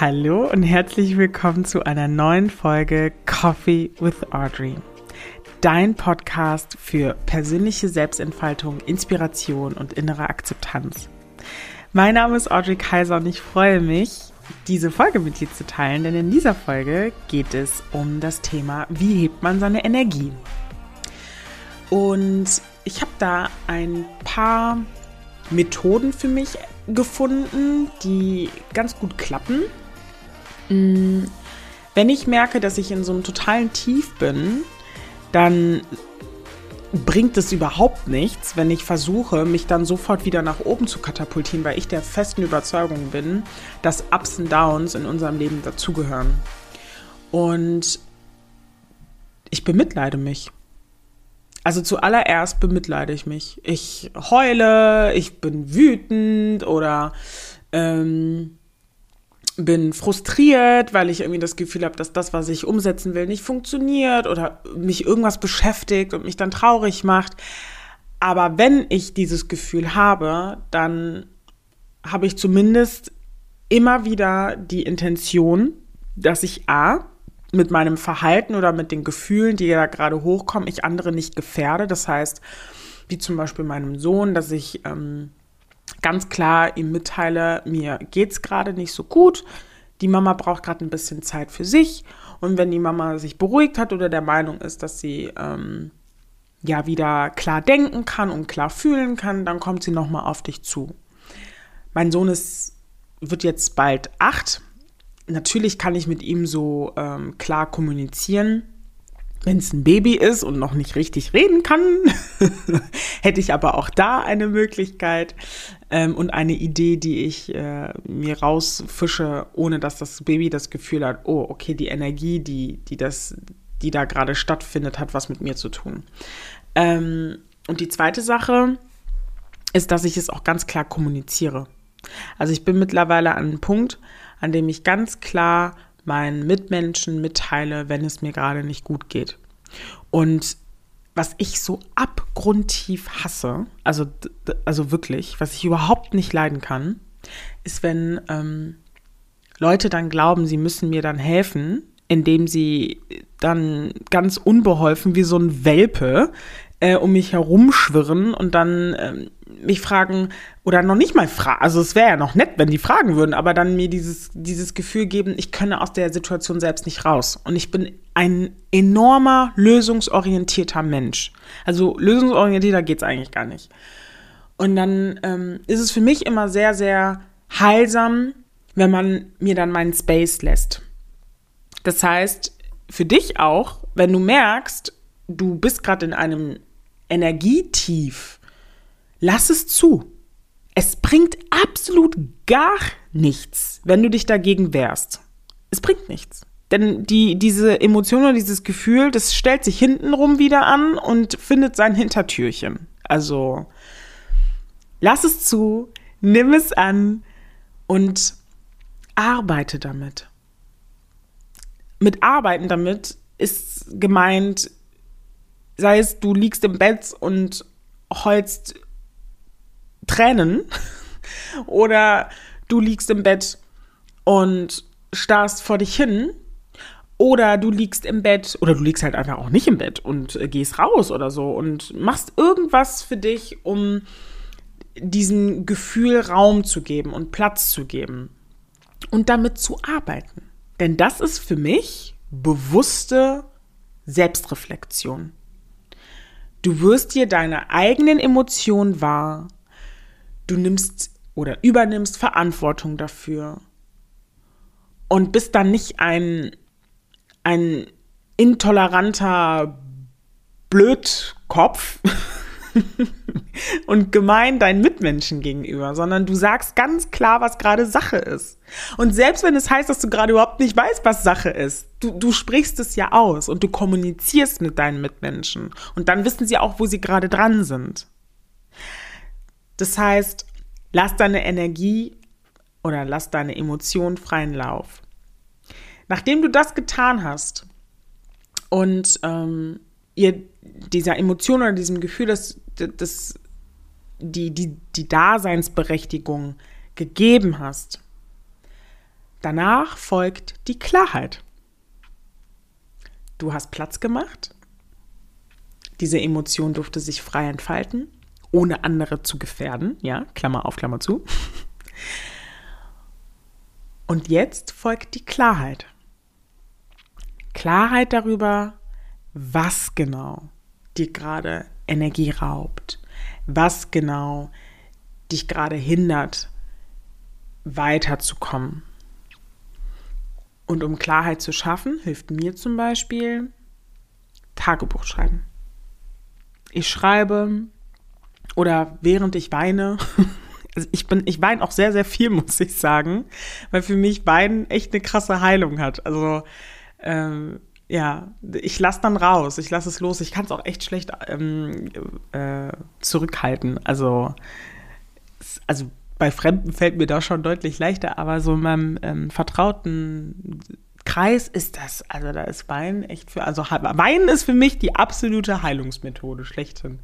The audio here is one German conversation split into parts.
Hallo und herzlich willkommen zu einer neuen Folge Coffee with Audrey. Dein Podcast für persönliche Selbstentfaltung, Inspiration und innere Akzeptanz. Mein Name ist Audrey Kaiser und ich freue mich, diese Folge mit dir zu teilen, denn in dieser Folge geht es um das Thema, wie hebt man seine Energie. Und ich habe da ein paar Methoden für mich gefunden, die ganz gut klappen. Mm, wenn ich merke, dass ich in so einem totalen Tief bin, dann bringt es überhaupt nichts, wenn ich versuche, mich dann sofort wieder nach oben zu katapultieren, weil ich der festen Überzeugung bin, dass Ups und Downs in unserem Leben dazugehören. Und ich bemitleide mich. Also zuallererst bemitleide ich mich. Ich heule, ich bin wütend oder ähm, bin frustriert, weil ich irgendwie das Gefühl habe, dass das, was ich umsetzen will, nicht funktioniert oder mich irgendwas beschäftigt und mich dann traurig macht. Aber wenn ich dieses Gefühl habe, dann habe ich zumindest immer wieder die Intention, dass ich A, mit meinem Verhalten oder mit den Gefühlen, die da gerade hochkommen, ich andere nicht gefährde. Das heißt, wie zum Beispiel meinem Sohn, dass ich ähm, ganz klar ihm mitteile, mir geht es gerade nicht so gut. Die Mama braucht gerade ein bisschen Zeit für sich. Und wenn die Mama sich beruhigt hat oder der Meinung ist, dass sie ähm, ja wieder klar denken kann und klar fühlen kann, dann kommt sie nochmal auf dich zu. Mein Sohn ist, wird jetzt bald acht natürlich kann ich mit ihm so ähm, klar kommunizieren. Wenn es ein Baby ist und noch nicht richtig reden kann, hätte ich aber auch da eine Möglichkeit ähm, und eine Idee, die ich äh, mir rausfische, ohne dass das Baby das Gefühl hat, oh, okay, die Energie, die, die, das, die da gerade stattfindet, hat was mit mir zu tun. Ähm, und die zweite Sache ist, dass ich es auch ganz klar kommuniziere. Also ich bin mittlerweile an einem Punkt, an dem ich ganz klar meinen Mitmenschen mitteile, wenn es mir gerade nicht gut geht. Und was ich so abgrundtief hasse, also, also wirklich, was ich überhaupt nicht leiden kann, ist, wenn ähm, Leute dann glauben, sie müssen mir dann helfen, indem sie dann ganz unbeholfen wie so ein Welpe äh, um mich herumschwirren und dann ähm, mich fragen oder noch nicht mal fragen, also es wäre ja noch nett, wenn die fragen würden, aber dann mir dieses, dieses Gefühl geben, ich könne aus der Situation selbst nicht raus. Und ich bin ein enormer lösungsorientierter Mensch. Also lösungsorientierter geht es eigentlich gar nicht. Und dann ähm, ist es für mich immer sehr, sehr heilsam, wenn man mir dann meinen Space lässt. Das heißt, für dich auch, wenn du merkst, du bist gerade in einem Energietief, lass es zu. Es bringt absolut gar nichts, wenn du dich dagegen wehrst. Es bringt nichts. Denn die, diese Emotion oder dieses Gefühl, das stellt sich hintenrum wieder an und findet sein Hintertürchen. Also lass es zu, nimm es an und arbeite damit. Mit arbeiten damit ist gemeint, sei es du liegst im Bett und heulst Tränen oder du liegst im Bett und starrst vor dich hin oder du liegst im Bett oder du liegst halt einfach auch nicht im Bett und äh, gehst raus oder so und machst irgendwas für dich, um diesem Gefühl Raum zu geben und Platz zu geben und damit zu arbeiten. Denn das ist für mich bewusste Selbstreflexion. Du wirst dir deine eigenen Emotionen wahr. Du nimmst oder übernimmst Verantwortung dafür. Und bist dann nicht ein, ein intoleranter Blödkopf, und gemein deinen Mitmenschen gegenüber, sondern du sagst ganz klar, was gerade Sache ist. Und selbst wenn es heißt, dass du gerade überhaupt nicht weißt, was Sache ist, du, du sprichst es ja aus und du kommunizierst mit deinen Mitmenschen. Und dann wissen sie auch, wo sie gerade dran sind. Das heißt, lass deine Energie oder lass deine Emotionen freien Lauf. Nachdem du das getan hast und ähm, ihr dieser Emotion oder diesem Gefühl, dass, dass die, die, die Daseinsberechtigung gegeben hast, danach folgt die Klarheit. Du hast Platz gemacht. Diese Emotion durfte sich frei entfalten, ohne andere zu gefährden. Ja, Klammer auf, Klammer zu. Und jetzt folgt die Klarheit. Klarheit darüber, was genau dir gerade Energie raubt, was genau dich gerade hindert, weiterzukommen. Und um Klarheit zu schaffen, hilft mir zum Beispiel Tagebuch schreiben. Ich schreibe oder während ich weine, also ich bin, ich weine auch sehr, sehr viel, muss ich sagen, weil für mich Weinen echt eine krasse Heilung hat. Also ähm, ja, ich lasse dann raus, ich lasse es los. Ich kann es auch echt schlecht ähm, äh, zurückhalten. Also, also bei Fremden fällt mir das schon deutlich leichter, aber so in meinem ähm, vertrauten Kreis ist das, also da ist Wein echt für, also Wein ist für mich die absolute Heilungsmethode schlechthin.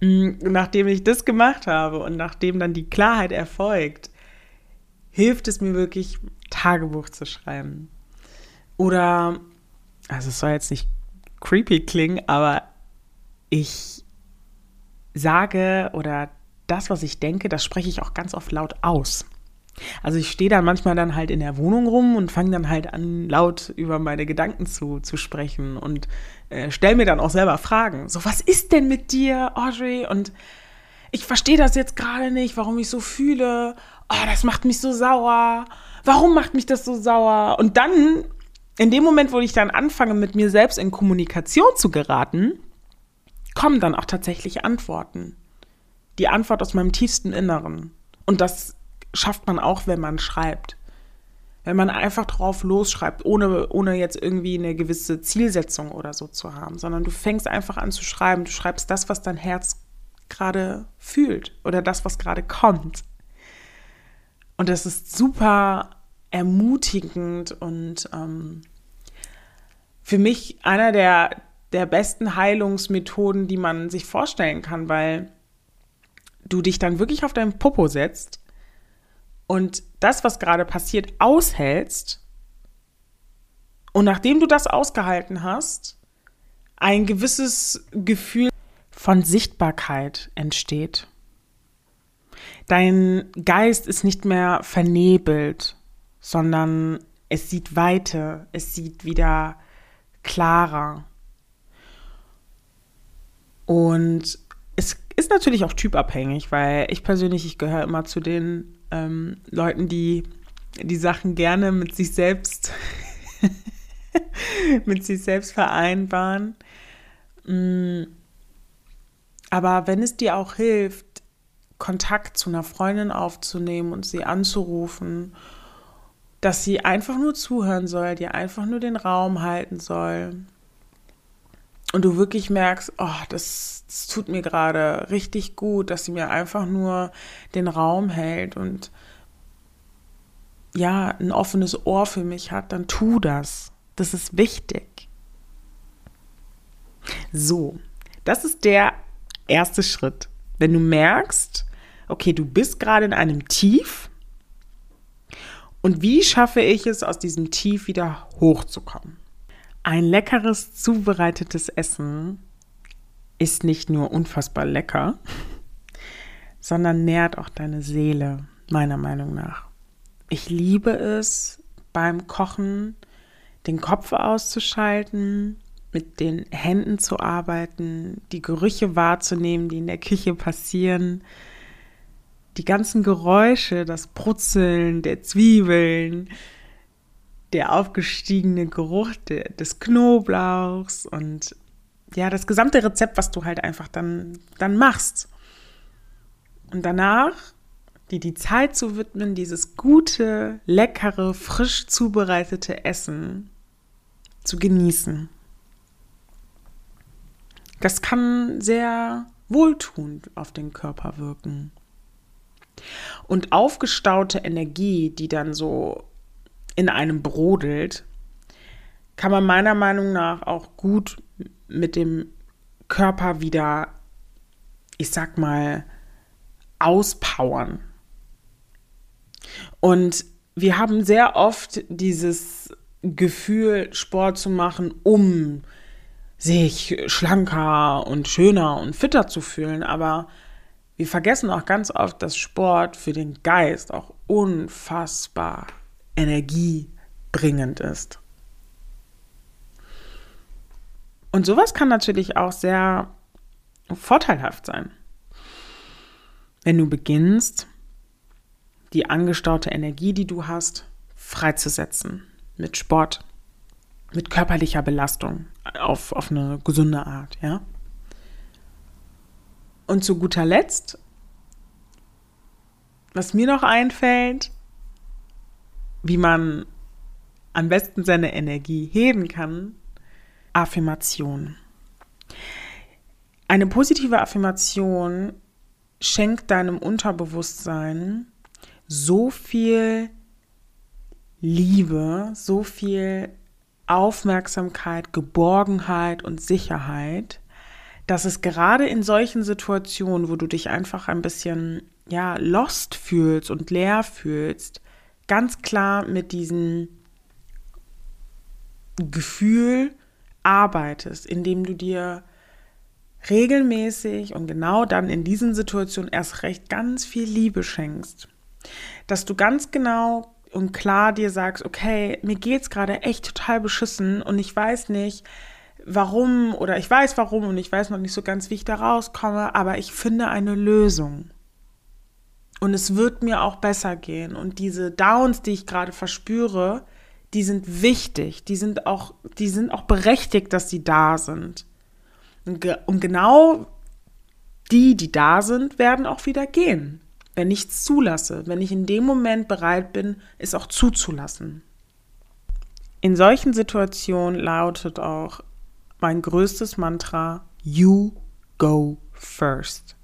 Mm, nachdem ich das gemacht habe und nachdem dann die Klarheit erfolgt, hilft es mir wirklich, Tagebuch zu schreiben. Oder, also es soll jetzt nicht creepy klingen, aber ich sage oder das, was ich denke, das spreche ich auch ganz oft laut aus. Also ich stehe dann manchmal dann halt in der Wohnung rum und fange dann halt an, laut über meine Gedanken zu, zu sprechen und äh, stelle mir dann auch selber Fragen. So, was ist denn mit dir, Audrey? Und ich verstehe das jetzt gerade nicht, warum ich so fühle. Oh, das macht mich so sauer. Warum macht mich das so sauer? Und dann, in dem Moment, wo ich dann anfange, mit mir selbst in Kommunikation zu geraten, kommen dann auch tatsächlich Antworten die Antwort aus meinem tiefsten Inneren. Und das schafft man auch, wenn man schreibt. Wenn man einfach drauf losschreibt, ohne, ohne jetzt irgendwie eine gewisse Zielsetzung oder so zu haben, sondern du fängst einfach an zu schreiben. Du schreibst das, was dein Herz gerade fühlt oder das, was gerade kommt. Und das ist super ermutigend und ähm, für mich einer der, der besten Heilungsmethoden, die man sich vorstellen kann, weil du dich dann wirklich auf deinen Popo setzt und das, was gerade passiert, aushältst und nachdem du das ausgehalten hast, ein gewisses Gefühl von Sichtbarkeit entsteht. Dein Geist ist nicht mehr vernebelt, sondern es sieht weiter, es sieht wieder klarer. Und es ist natürlich auch typabhängig, weil ich persönlich, ich gehöre immer zu den ähm, Leuten, die die Sachen gerne mit sich selbst mit sich selbst vereinbaren. Mm. Aber wenn es dir auch hilft, Kontakt zu einer Freundin aufzunehmen und sie anzurufen, dass sie einfach nur zuhören soll, dir einfach nur den Raum halten soll, und du wirklich merkst, oh, das, das tut mir gerade richtig gut, dass sie mir einfach nur den Raum hält und ja, ein offenes Ohr für mich hat, dann tu das. Das ist wichtig. So, das ist der erste Schritt. Wenn du merkst, okay, du bist gerade in einem Tief und wie schaffe ich es, aus diesem Tief wieder hochzukommen? Ein leckeres zubereitetes Essen ist nicht nur unfassbar lecker, sondern nährt auch deine Seele, meiner Meinung nach. Ich liebe es, beim Kochen den Kopf auszuschalten, mit den Händen zu arbeiten, die Gerüche wahrzunehmen, die in der Küche passieren, die ganzen Geräusche, das Brutzeln der Zwiebeln, der aufgestiegene Geruch de, des Knoblauchs und ja, das gesamte Rezept, was du halt einfach dann, dann machst. Und danach dir die Zeit zu widmen, dieses gute, leckere, frisch zubereitete Essen zu genießen. Das kann sehr wohltuend auf den Körper wirken. Und aufgestaute Energie, die dann so in einem brodelt, kann man meiner Meinung nach auch gut mit dem Körper wieder, ich sag mal, auspowern. Und wir haben sehr oft dieses Gefühl, Sport zu machen, um sich schlanker und schöner und fitter zu fühlen. Aber wir vergessen auch ganz oft, dass Sport für den Geist auch unfassbar energiebringend ist. Und sowas kann natürlich auch sehr vorteilhaft sein. Wenn du beginnst, die angestaute Energie, die du hast, freizusetzen mit Sport, mit körperlicher Belastung auf, auf eine gesunde Art, ja. Und zu guter Letzt, was mir noch einfällt, wie man am besten seine Energie heben kann, Affirmation. Eine positive Affirmation schenkt deinem Unterbewusstsein so viel Liebe, so viel Aufmerksamkeit, Geborgenheit und Sicherheit, dass es gerade in solchen Situationen, wo du dich einfach ein bisschen ja lost fühlst und leer fühlst, ganz klar mit diesem Gefühl arbeitest, indem du dir regelmäßig und genau dann in diesen Situationen erst recht ganz viel Liebe schenkst. Dass du ganz genau und klar dir sagst, okay, mir geht's gerade echt total beschissen und ich weiß nicht, warum oder ich weiß warum und ich weiß noch nicht so ganz, wie ich da rauskomme, aber ich finde eine Lösung. Und es wird mir auch besser gehen. Und diese Downs, die ich gerade verspüre, die sind wichtig, die sind auch, die sind auch berechtigt, dass sie da sind. Und, ge und genau die, die da sind, werden auch wieder gehen wenn ich es zulasse, wenn ich in dem Moment bereit bin, es auch zuzulassen. In solchen Situationen lautet auch mein größtes Mantra, You go first.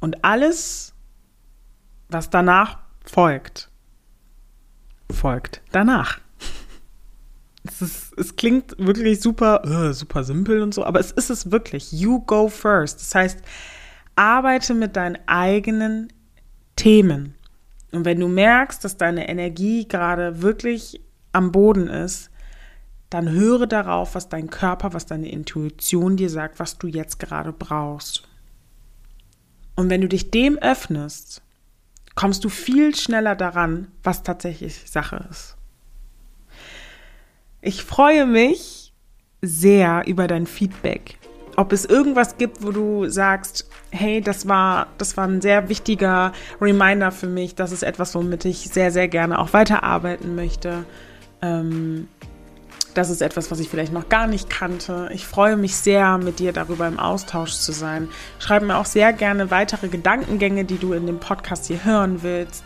Und alles, was danach folgt, folgt danach. Es, ist, es klingt wirklich super, uh, super simpel und so, aber es ist es wirklich. You go first. Das heißt, arbeite mit deinen eigenen Themen. Und wenn du merkst, dass deine Energie gerade wirklich am Boden ist, dann höre darauf, was dein Körper, was deine Intuition dir sagt, was du jetzt gerade brauchst. Und wenn du dich dem öffnest, kommst du viel schneller daran, was tatsächlich Sache ist. Ich freue mich sehr über dein Feedback ob es irgendwas gibt, wo du sagst, hey, das war, das war ein sehr wichtiger Reminder für mich, das ist etwas, womit ich sehr, sehr gerne auch weiterarbeiten möchte. Ähm, das ist etwas, was ich vielleicht noch gar nicht kannte. Ich freue mich sehr, mit dir darüber im Austausch zu sein. Schreib mir auch sehr gerne weitere Gedankengänge, die du in dem Podcast hier hören willst.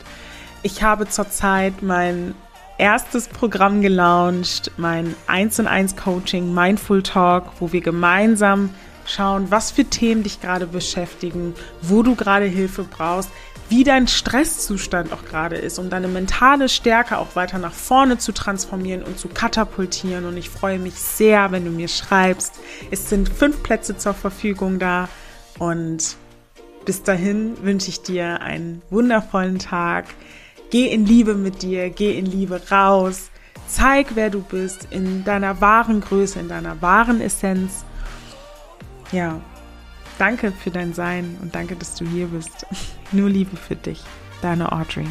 Ich habe zurzeit mein erstes Programm gelauncht, mein 1 und 1 Coaching Mindful Talk, wo wir gemeinsam schauen, was für Themen dich gerade beschäftigen, wo du gerade Hilfe brauchst, wie dein Stresszustand auch gerade ist, um deine mentale Stärke auch weiter nach vorne zu transformieren und zu katapultieren. Und ich freue mich sehr, wenn du mir schreibst. Es sind fünf Plätze zur Verfügung da und bis dahin wünsche ich dir einen wundervollen Tag. Geh in Liebe mit dir, geh in Liebe raus. Zeig, wer du bist, in deiner wahren Größe, in deiner wahren Essenz ja, danke für dein Sein und danke, dass du hier bist. Nur Liebe für dich. Deine Audrey.